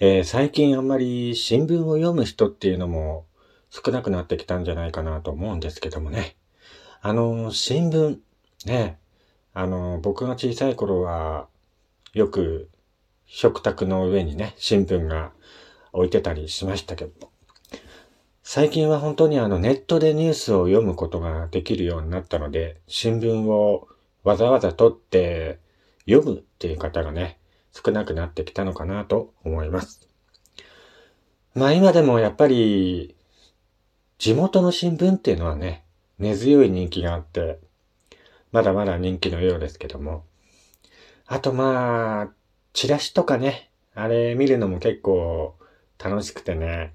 えー最近あんまり新聞を読む人っていうのも少なくなってきたんじゃないかなと思うんですけどもね。あの、新聞、ね、あの、僕が小さい頃はよく食卓の上にね、新聞が置いてたりしましたけど。最近は本当にあのネットでニュースを読むことができるようになったので、新聞をわざわざ取って読むっていう方がね、少なくなってきたのかなと思います。まあ今でもやっぱり地元の新聞っていうのはね、根強い人気があって、まだまだ人気のようですけども。あとまあ、チラシとかね、あれ見るのも結構楽しくてね。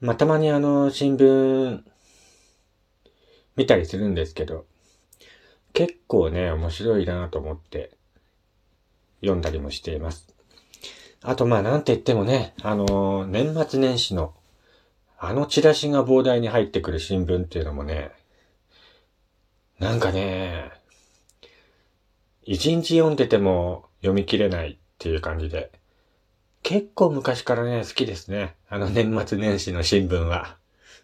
まあたまにあの新聞見たりするんですけど、結構ね、面白いなと思って読んだりもしています。あとまあなんて言ってもね、あの年末年始のあのチラシが膨大に入ってくる新聞っていうのもね、なんかね、一日読んでても読み切れないっていう感じで、結構昔からね、好きですね。あの年末年始の新聞は。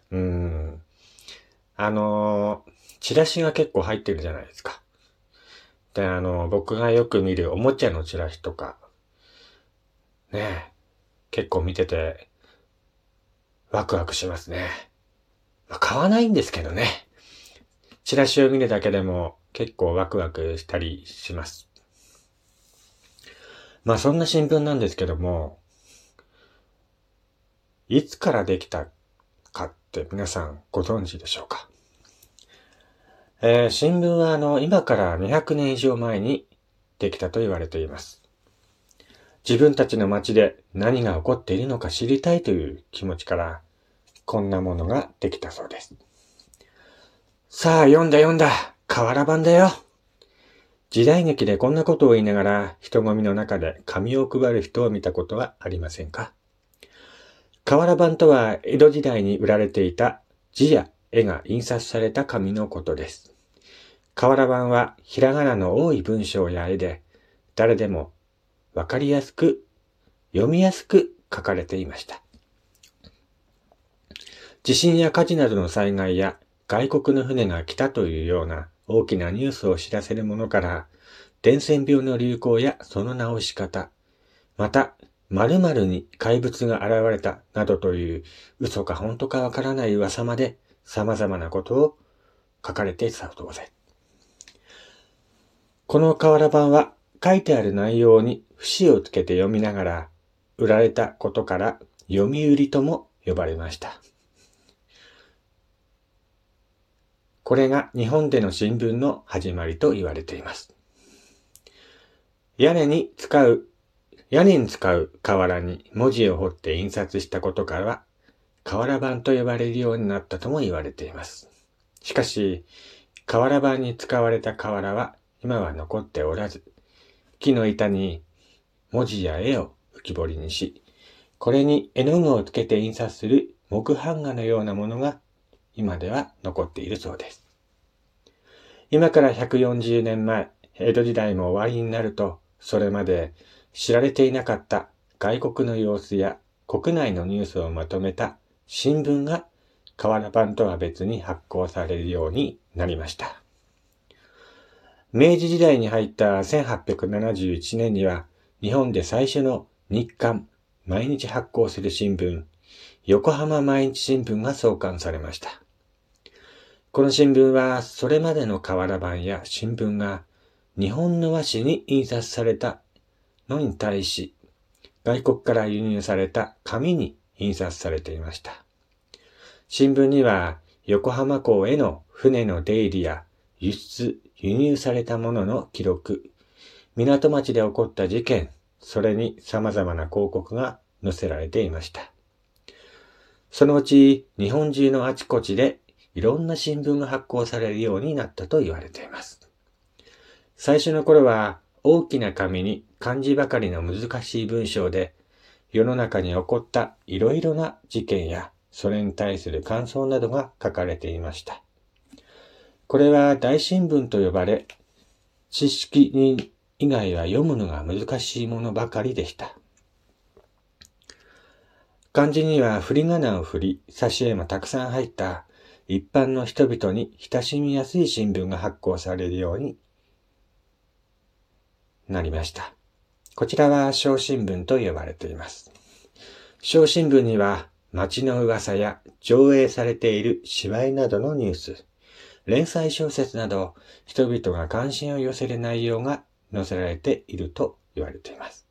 うーん。あの、チラシが結構入ってるじゃないですか。で、あの、僕がよく見るおもちゃのチラシとか、ね、結構見てて、ワクワクしますね。まあ、買わないんですけどね。チラシを見るだけでも結構ワクワクしたりします。まあそんな新聞なんですけども、いつからできたかって皆さんご存知でしょうか？えー新聞はあの、今から200年以上前にできたと言われています。自分たちの街で何が起こっているのか知りたいという気持ちから、こんなものができたそうです。さあ、読んだ読んだ瓦版だよ時代劇でこんなことを言いながら人混みの中で紙を配る人を見たことはありませんか？瓦版とは江戸時代に売られていた字や絵が印刷された紙のことです。瓦版はひらがなの多い文章や絵で誰でもわかりやすく読みやすく書かれていました。地震や火事などの災害や外国の船が来たというような大きなニュースを知らせるものから、伝染病の流行やその直し方、また、〇〇に怪物が現れたなどという嘘か本当かわからない噂まで様々なことを書かれていたそうです。この瓦版は書いてある内容に節をつけて読みながら売られたことから読売とも呼ばれました。これが日本での新聞の始まりと言われています。屋根に使う、屋根に使う瓦に文字を彫って印刷したことから、瓦版と呼ばれるようになったとも言われています。しかし、瓦版に使われた瓦は今は残っておらず、木の板に文字や絵を浮き彫りにし、これに絵の具をつけて印刷する木版画のようなものが今では残っているそうです。今から140年前、江戸時代も終わりになると、それまで知られていなかった外国の様子や国内のニュースをまとめた新聞が瓦版とは別に発行されるようになりました。明治時代に入った1871年には、日本で最初の日刊、毎日発行する新聞、横浜毎日新聞が創刊されました。この新聞は、それまでの瓦版や新聞が日本の和紙に印刷されたのに対し、外国から輸入された紙に印刷されていました。新聞には、横浜港への船の出入りや輸出、輸入されたものの記録、港町で起こった事件、それに様々な広告が載せられていました。そのうち日本中のあちこちでいろんな新聞が発行されるようになったと言われています。最初の頃は大きな紙に漢字ばかりの難しい文章で世の中に起こったいろいろな事件やそれに対する感想などが書かれていました。これは大新聞と呼ばれ、知識人以外は読むのが難しいものばかりでした。漢字には振り仮名を振り、挿絵もたくさん入った一般の人々に親しみやすい新聞が発行されるようになりました。こちらは小新聞と呼ばれています。小新聞には街の噂や上映されている芝居などのニュース、連載小説など人々が関心を寄せる内容が載せられていると言われています。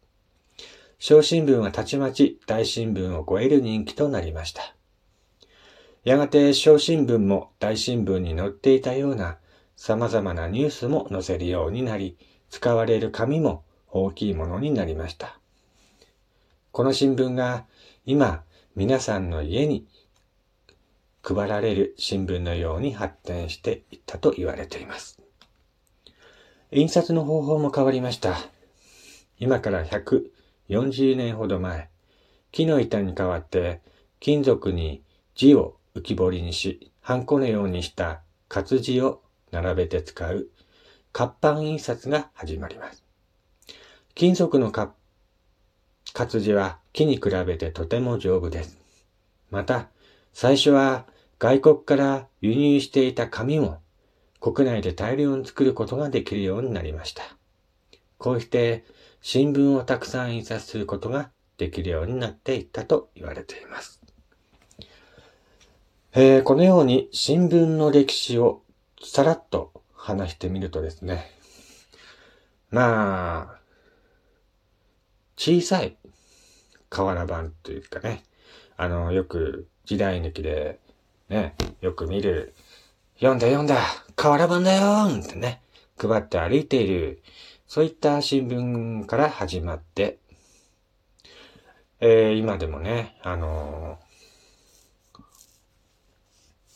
小新聞はたちまち大新聞を超える人気となりました。やがて小新聞も大新聞に載っていたような様々なニュースも載せるようになり、使われる紙も大きいものになりました。この新聞が今皆さんの家に配られる新聞のように発展していったと言われています。印刷の方法も変わりました。今から140年ほど前、木の板に代わって金属に字を浮き彫りにし、ハンコのようにした活字を並べて使う活版印刷が始まります。金属の活字は木に比べてとても丈夫です。また、最初は外国から輸入していた紙も国内で大量に作ることができるようになりました。こうして新聞をたくさん印刷することができるようになっていったと言われています。えー、このように新聞の歴史をさらっと話してみるとですね、まあ、小さい瓦版というかね、あの、よく時代劇でね、よく見る、読んだ読んだ。瓦版だよーってね、配って歩いている。そういった新聞から始まって、えー、今でもね、あのー、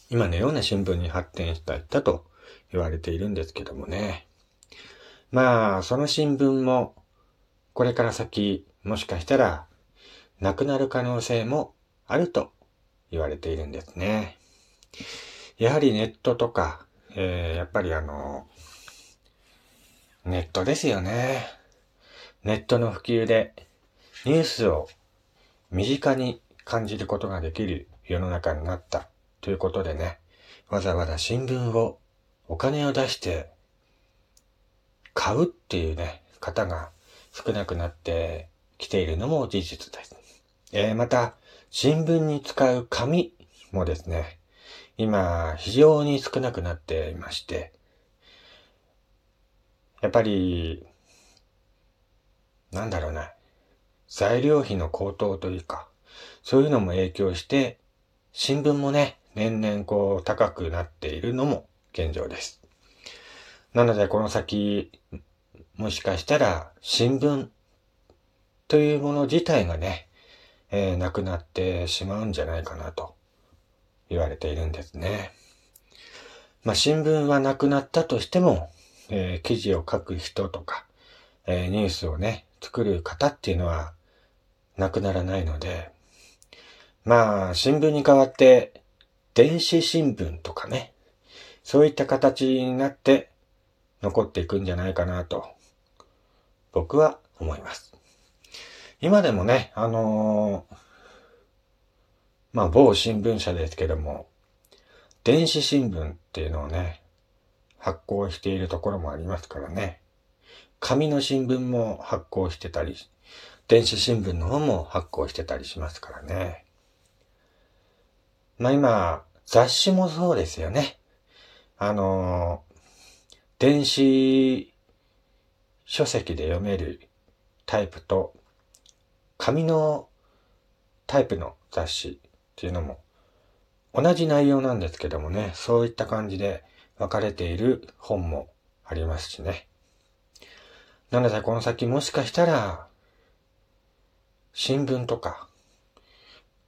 今のような新聞に発展したったと言われているんですけどもね。まあ、その新聞も、これから先、もしかしたら、なくなる可能性もあると言われているんですね。やはりネットとか、えー、やっぱりあの、ネットですよね。ネットの普及でニュースを身近に感じることができる世の中になったということでね、わざわざ新聞をお金を出して買うっていうね、方が少なくなってきているのも事実です。えー、また、新聞に使う紙もですね、今非常に少なくなっていまして、やっぱり、なんだろうな、材料費の高騰というか、そういうのも影響して、新聞もね、年々こう高くなっているのも現状です。なのでこの先、もしかしたら新聞というもの自体がね、えー、なくなってしまうんじゃないかなと言われているんですね。まあ新聞はなくなったとしても、えー、記事を書く人とか、えー、ニュースをね、作る方っていうのはなくならないので、まあ、新聞に代わって、電子新聞とかね、そういった形になって残っていくんじゃないかなと、僕は思います。今でもね、あのー、まあ、某新聞社ですけども、電子新聞っていうのをね、発行しているところもありますからね。紙の新聞も発行してたり、電子新聞の方も発行してたりしますからね。まあ今、雑誌もそうですよね。あの、電子書籍で読めるタイプと、紙のタイプの雑誌っていうのも同じ内容なんですけどもね、そういった感じで分かれている本もありますしね。なのでこの先もしかしたら、新聞とか、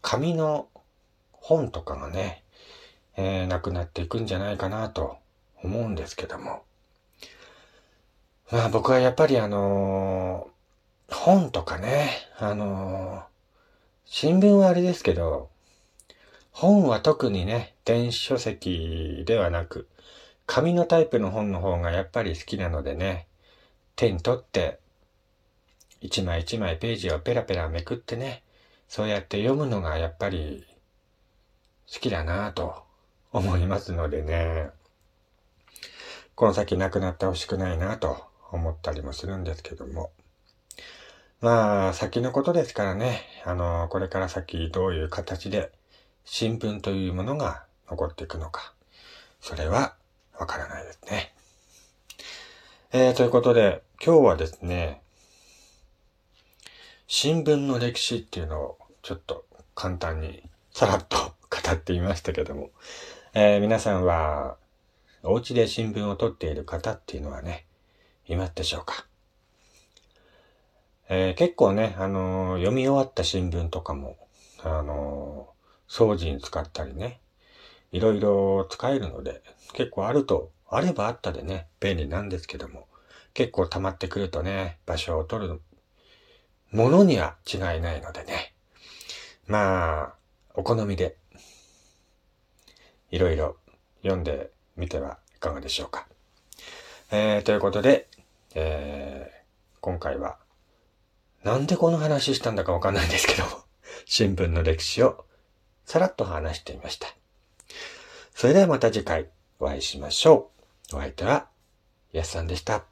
紙の本とかがね、えー、なくなっていくんじゃないかなと思うんですけども。まあ僕はやっぱりあのー、本とかね、あのー、新聞はあれですけど、本は特にね、電子書籍ではなく、紙のタイプの本の方がやっぱり好きなのでね、手に取って、一枚一枚ページをペラペラめくってね、そうやって読むのがやっぱり好きだなぁと思いますのでね、この先なくなってほしくないなぁと思ったりもするんですけども。まあ、先のことですからね、あの、これから先どういう形で新聞というものが残っていくのか、それはわからないですね。えー、ということで、今日はですね、新聞の歴史っていうのをちょっと簡単にさらっと語ってみましたけども、えー、皆さんはお家で新聞を取っている方っていうのはね、いますでしょうか？えー、結構ね、あのー、読み終わった新聞とかも、あのー、掃除に使ったりね、いろいろ使えるので、結構あると、あればあったでね、便利なんですけども、結構溜まってくるとね、場所を取るものには違いないのでね。まあ、お好みで、いろいろ読んでみてはいかがでしょうか。えー、ということで、えー、今回は、なんでこの話したんだかわかんないんですけど、新聞の歴史をさらっと話してみました。それではまた次回お会いしましょう。お相手は、やすさんでした。